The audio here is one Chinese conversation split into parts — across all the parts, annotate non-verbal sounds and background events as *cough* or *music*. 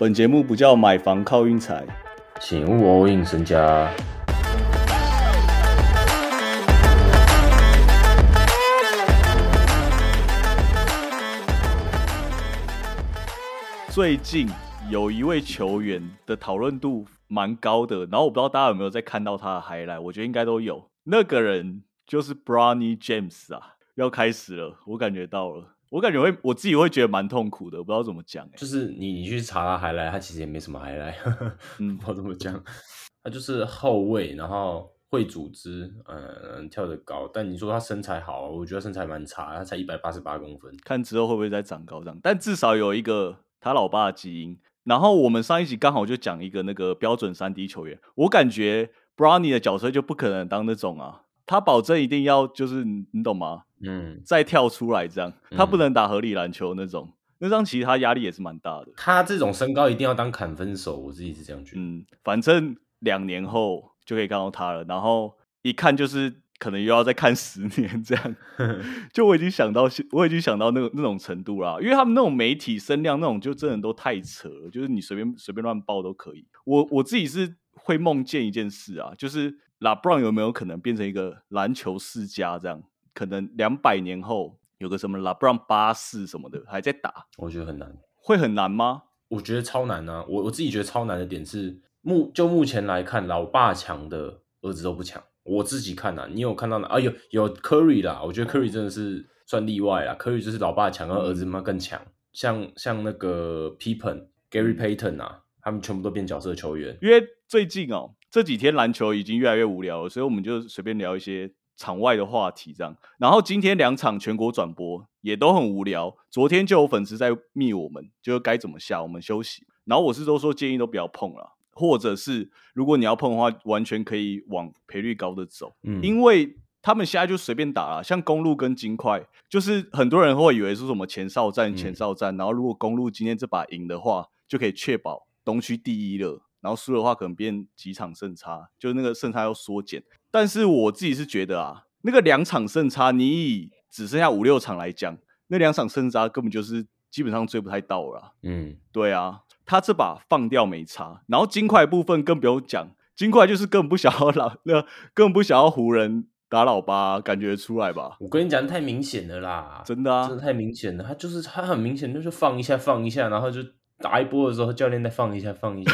本节目不叫买房靠运财，请勿 all in 身家。最近有一位球员的讨论度蛮高的，然后我不知道大家有没有在看到他的 highlight，我觉得应该都有。那个人就是 Bronny James 啊，要开始了，我感觉到了，我感觉会我自己会觉得蛮痛苦的，我不知道怎么讲、欸。就是你你去查他还来，他其实也没什么还来，嗯不知道怎么讲，他就是后卫，然后会组织，嗯，跳得高，但你说他身材好，我觉得身材蛮差，他才一百八十八公分，看之后会不会再长高这样，但至少有一个他老爸的基因。然后我们上一集刚好就讲一个那个标准三 D 球员，我感觉 Brownie 的角色就不可能当那种啊，他保证一定要就是你你懂吗？嗯，再跳出来这样，他不嗯能打合理篮球那种，那这样其实他压力也是蛮大的。他这种身高一定要当砍分手，我自己是这样觉得。嗯，反正两年后就可以看到他了，然后一看就是可能又要再看十年这样。*laughs* 就我已经想到，我已经想到那个那种程度啦，因为他们那种媒体声量那种，就真的都太扯了，就是你随便随便乱报都可以。我我自己是会梦见一件事啊，就是拉布朗有没有可能变成一个篮球世家这样？可能两百年后有个什么拉布朗八世什么的还在打，我觉得很难，会很难吗？我觉得超难啊！我我自己觉得超难的点是，目就目前来看，老爸强的儿子都不强。我自己看啊，你有看到哪啊？有有 Curry 啦，我觉得 Curry 真的是算例外啦。Curry 就是老爸强，然后儿子妈更强。像像那个 Pippen、Gary Payton 啊，他们全部都变角色球员。因为最近哦这几天篮球已经越来越无聊了，所以我们就随便聊一些场外的话题这样。然后今天两场全国转播也都很无聊，昨天就有粉丝在密我们，就是该怎么下，我们休息。然后我是都说建议都不要碰了，或者是如果你要碰的话，完全可以往赔率高的走，嗯，因为他们现在就随便打了，像公路跟金块，就是很多人会以为是什么前哨战、嗯前哨战，然后如果公路今天这把赢的话，就可以确保东区第一了，然后输的话可能变几场胜差，就是那个胜差要缩减。但是我自己是觉得啊，那个两场胜差，你以只剩下五六场来讲，那两场胜差根本就是基本上追不太到了啊、嗯，对啊，他这把放掉没差，然后金块部分更不用讲，金块就是更不想要老，那更不想要湖人打老八，感觉出来吧？我跟你讲，太明显了啦，真的啊真的太明显了。他就是他很明显就是放一下放一下，然后就打一波的时候，教练再放一下放一下。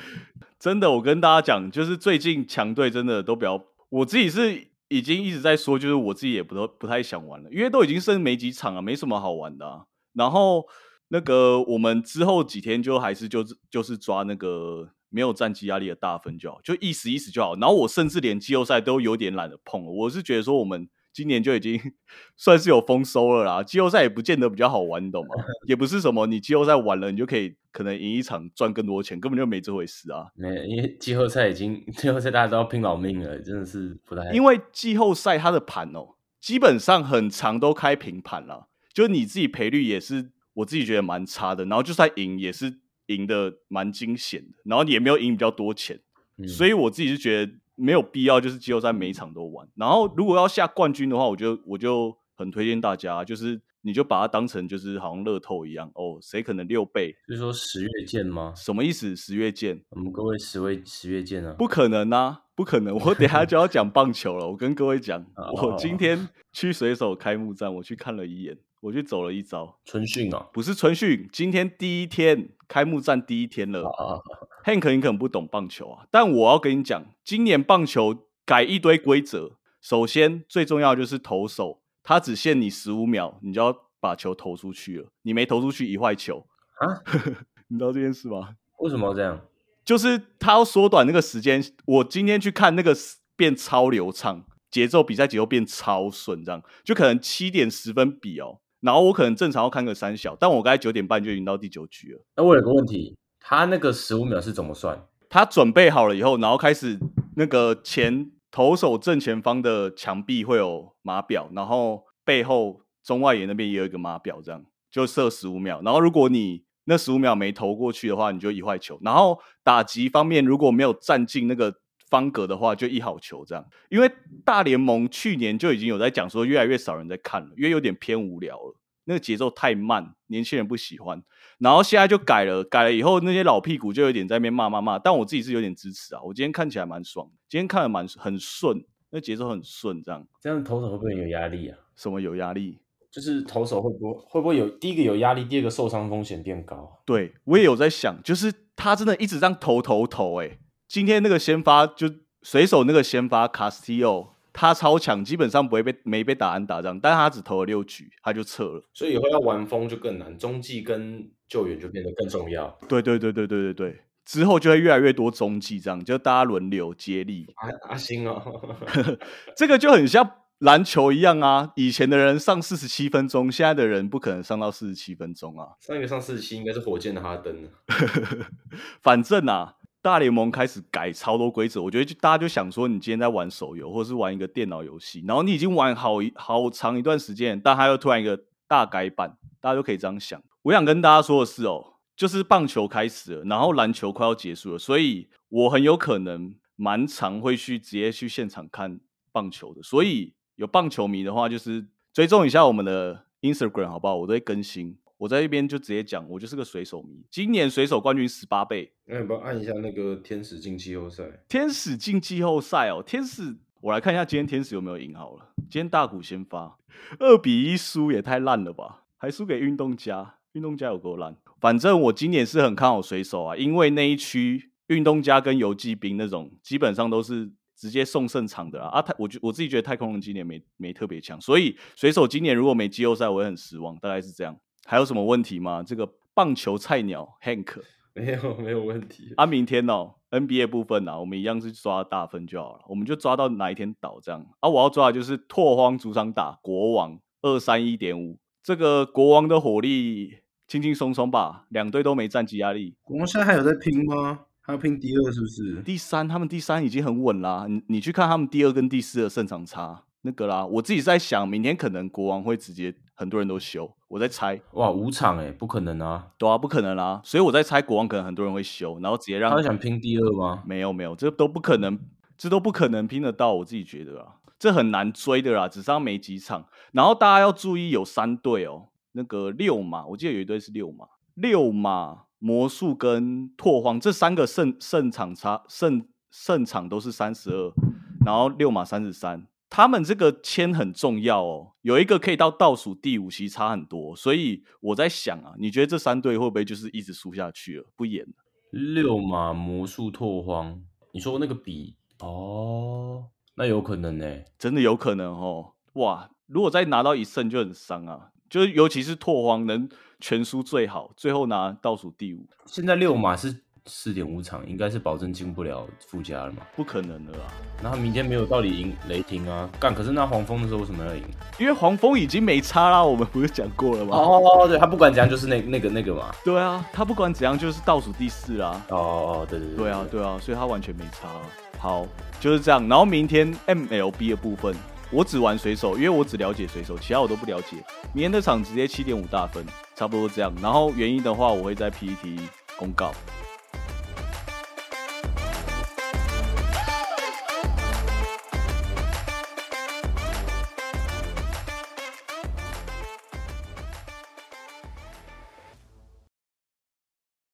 *laughs* 真的，我跟大家讲，就是最近强队真的都比较，我自己是已经一直在说，就是我自己也不都不太想玩了，因为都已经剩没几场了，没什么好玩的、啊。然后那个我们之后几天就还是就是就是抓那个没有战绩压力的大分就好，就意思意思就好。然后我甚至连季后赛都有点懒得碰了，我是觉得说我们。今年就已经 *laughs* 算是有丰收了啦，季后赛也不见得比较好玩，你懂吗？*laughs* 也不是什么你季后赛完了你就可以可能赢一场赚更多钱，根本就没这回事啊。没，因为季后赛已经 *laughs* 季后赛大家都要拼老命了，真的是不太。因为季后赛它的盘哦，基本上很长都开平盘了，就你自己赔率也是我自己觉得蛮差的，然后就算赢也是赢的蛮惊险的，然后你也没有赢比较多钱，嗯所以我自己是觉得没有必要就是季后赛每一场都玩。然后如果要下冠军的话，我就我就很推荐大家，就是你就把它当成就是好像乐透一样哦，谁可能六倍，就是说十月见吗？什么意思？十月见？我们各位十位十月见啊！不可能啊，不可能！我等下就要讲棒球了。我跟各位讲，*laughs* 哦我今天去水手开幕战，我去看了一眼，我去走了一遭。春训啊，不是春训，今天第一天开幕战第一天了。啊，Hank 你可能不懂棒球啊，但我要跟你讲，今年棒球改一堆规则。首先最重要的就是投手，他只限你十五秒，你就要把球投出去了。你没投出去一坏球啊？*laughs* 你知道这件事吗？为什么要这样？就是他要缩短那个时间。我今天去看那个变超流畅，节奏比赛节奏变超顺，这样就可能七点十分比哦。然后我可能正常要看个三小，但我刚才九点半就已经到第九局了。那我有个问题，他那个十五秒是怎么算？他准备好了以后，然后开始那个前投手正前方的墙壁会有码表，然后背后中外野那边也有一个码表，这样就设十五秒。然后如果你那十五秒没投过去的话，你就一坏球。然后打击方面如果没有站进那个方格的话，就一好球这样。因为大联盟去年就已经有在讲说，越来越少人在看了，因为有点偏无聊了。那个节奏太慢，年轻人不喜欢。然后现在就改了，改了以后那些老屁股就有点在那边骂骂骂，但我自己是有点支持啊。我今天看起来蛮爽，今天看的蛮很顺，那节奏很顺，这样。这样投手会不会有压力啊？什么有压力？就是投手会不会会不会有第一个有压力，第二个受伤风险变高？对我也有在想，就是他真的一直这样投投投，哎，今天那个先发就水手那个先发卡斯蒂奥。他超强，基本上不会被没被打安打仗，但是他只投了六局，他就撤了。所以以后要玩风就更难，中继跟救援就变得更重要。对对对对对对对，之后就会越来越多中继，这样就大家轮流接力。阿阿星哦，*laughs* 这个就很像篮球一样啊，以前的人上四十七分钟，现在的人不可能上到四十七分钟啊。上一个上四十七应该是火箭的哈登。*laughs* 反正啊。大联盟开始改超多规则，我觉得就大家就想说，你今天在玩手游或者是玩一个电脑游戏，然后你已经玩好好长一段时间，但它又突然一个大改版，大家就可以这样想。我想跟大家说的是哦，就是棒球开始了，然后篮球快要结束了，所以我很有可能蛮常会去直接去现场看棒球的。所以有棒球迷的话，就是追踪一下我们的 Instagram 好不好？我都会更新。我在一边就直接讲，我就是个水手迷。今年水手冠军十八倍，那你不要按一下那个天使进季后赛？天使进季后赛哦，天使，我来看一下今天天使有没有赢好了。今天大股先发，二比一输也太烂了吧，还输给运动家，运动家有够烂。反正我今年是很看好水手啊，因为那一区运动家跟游击兵那种基本上都是直接送胜场的啊。啊，太，我觉我自己觉得太空人今年没没特别强，所以水手今年如果没季后赛，我会很失望，大概是这样。还有什么问题吗？这个棒球菜鸟 Hank 没有没有问题啊。明天哦，NBA 部分啊，我们一样是抓大分就好了，我们就抓到哪一天倒这样啊。我要抓的就是拓荒主场打国王二三一点五，这个国王的火力轻轻松松吧，两队都没战绩压力。国王现在还有在拼吗？还要拼第二是不是？第三，他们第三已经很稳啦。你你去看他们第二跟第四的胜场差那个啦。我自己在想，明天可能国王会直接。很多人都休，我在猜哇，五场哎，不可能啊，对啊，不可能啊，所以我在猜国王可能很多人会休，然后直接让他想拼第二吗？没有没有，这都不可能，这都不可能拼得到，我自己觉得啊，这很难追的啦，只剩没几场，然后大家要注意有三队哦，那个六马，我记得有一队是六马，六马魔术跟拓荒这三个胜胜场差胜胜场都是三十二，然后六马三十三。他们这个签很重要哦，有一个可以到倒数第五，其实差很多。所以我在想啊，你觉得这三队会不会就是一直输下去了，不演了？六马魔术拓荒，你说那个比哦，那有可能呢，真的有可能哦。哇，如果再拿到一胜就很伤啊，就是尤其是拓荒能全输最好，最后拿倒数第五。现在六马是。四点五场应该是保证进不了附加了嘛？不可能的啦！那他明天没有道理赢雷霆啊？干，可是那黄蜂的时候为什么要赢？因为黄蜂已经没差啦，我们不是讲过了吗？哦，对他不管怎样就是那那个那个嘛。对啊，他不管怎样就是倒数第四啊。哦哦，对对对。对啊对啊，所以他完全没差。好，就是这样。然后明天 MLB 的部分，我只玩水手，因为我只了解水手，其他我都不了解。明天的场直接七点五大分，差不多这样。然后原因的话，我会在 PPT 公告。